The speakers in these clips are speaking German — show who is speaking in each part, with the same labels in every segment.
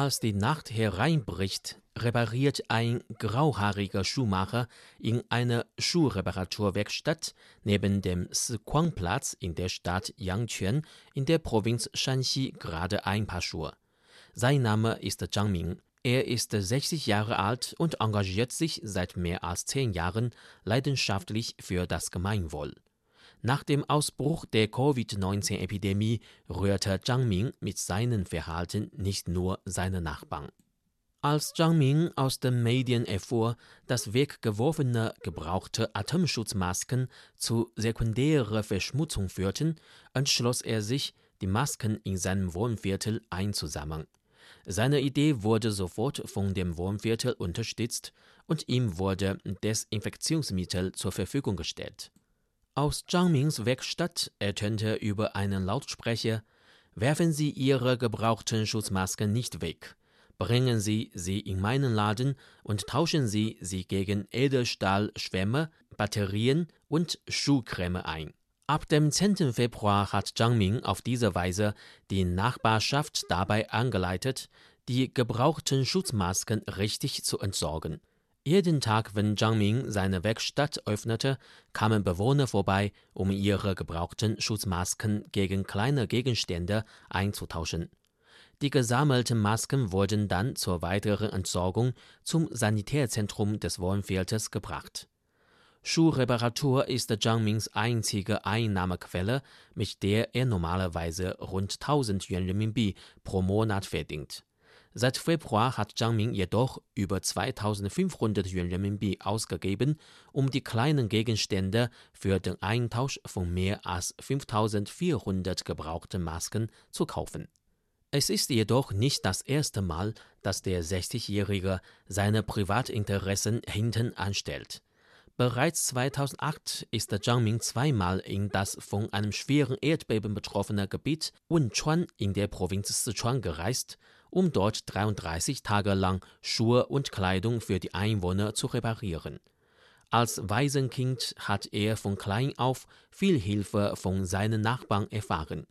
Speaker 1: Als die Nacht hereinbricht, repariert ein grauhaariger Schuhmacher in einer Schuhreparaturwerkstatt neben dem Siquang-Platz in der Stadt Yangquan in der Provinz Shanxi gerade ein Paar Schuhe. Sein Name ist Zhang Ming. Er ist 60 Jahre alt und engagiert sich seit mehr als zehn Jahren leidenschaftlich für das Gemeinwohl. Nach dem Ausbruch der Covid-19-Epidemie rührte Zhang Ming mit seinem Verhalten nicht nur seine Nachbarn. Als Zhang Ming aus den Medien erfuhr, dass weggeworfene gebrauchte Atemschutzmasken zu sekundärer Verschmutzung führten, entschloss er sich, die Masken in seinem Wohnviertel einzusammeln. Seine Idee wurde sofort von dem Wohnviertel unterstützt und ihm wurde Desinfektionsmittel zur Verfügung gestellt. Aus Zhang Mings Werkstatt ertönte über einen Lautsprecher: Werfen Sie Ihre gebrauchten Schutzmasken nicht weg. Bringen Sie sie in meinen Laden und tauschen Sie sie gegen Edelstahlschwämme, Batterien und Schuhcreme ein. Ab dem 10. Februar hat Zhang Ming auf diese Weise die Nachbarschaft dabei angeleitet, die gebrauchten Schutzmasken richtig zu entsorgen. Jeden Tag, wenn Zhang Ming seine Werkstatt öffnete, kamen Bewohner vorbei, um ihre gebrauchten Schutzmasken gegen kleine Gegenstände einzutauschen. Die gesammelten Masken wurden dann zur weiteren Entsorgung zum Sanitärzentrum des Wohnviertels gebracht. Schuhreparatur ist Zhang Mings einzige Einnahmequelle, mit der er normalerweise rund 1000 Yuan Renminbi pro Monat verdient. Seit Februar hat Zhang Ming jedoch über 2500 Yuan Renminbi ausgegeben, um die kleinen Gegenstände für den Eintausch von mehr als 5400 gebrauchten Masken zu kaufen. Es ist jedoch nicht das erste Mal, dass der 60-Jährige seine Privatinteressen hinten anstellt. Bereits 2008 ist Zhang Ming zweimal in das von einem schweren Erdbeben betroffene Gebiet Wenchuan in der Provinz Sichuan gereist um dort 33 Tage lang Schuhe und Kleidung für die Einwohner zu reparieren. Als Waisenkind hat er von klein auf viel Hilfe von seinen Nachbarn erfahren.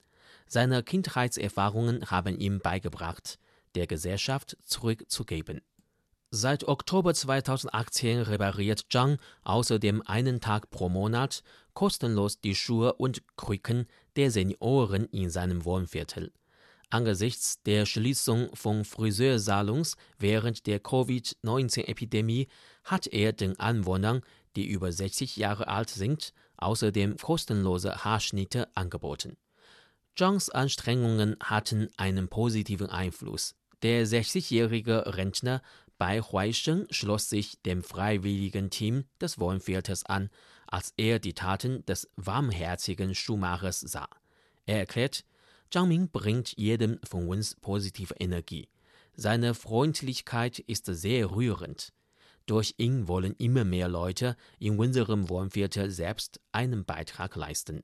Speaker 1: Seine Kindheitserfahrungen haben ihm beigebracht, der Gesellschaft zurückzugeben. Seit Oktober 2018 repariert Zhang außerdem einen Tag pro Monat kostenlos die Schuhe und Krücken der Senioren in seinem Wohnviertel. Angesichts der Schließung von Friseursalons während der Covid-19-Epidemie hat er den Anwohnern, die über 60 Jahre alt sind, außerdem kostenlose Haarschnitte angeboten. Zhangs Anstrengungen hatten einen positiven Einfluss. Der 60-jährige Rentner bei Huaisheng schloss sich dem freiwilligen Team des Wohnviertels an, als er die Taten des warmherzigen Schuhmachers sah. Er erklärt, Zhang Ming bringt jedem von uns positive Energie. Seine Freundlichkeit ist sehr rührend. Durch ihn wollen immer mehr Leute in unserem Wohnviertel selbst einen Beitrag leisten.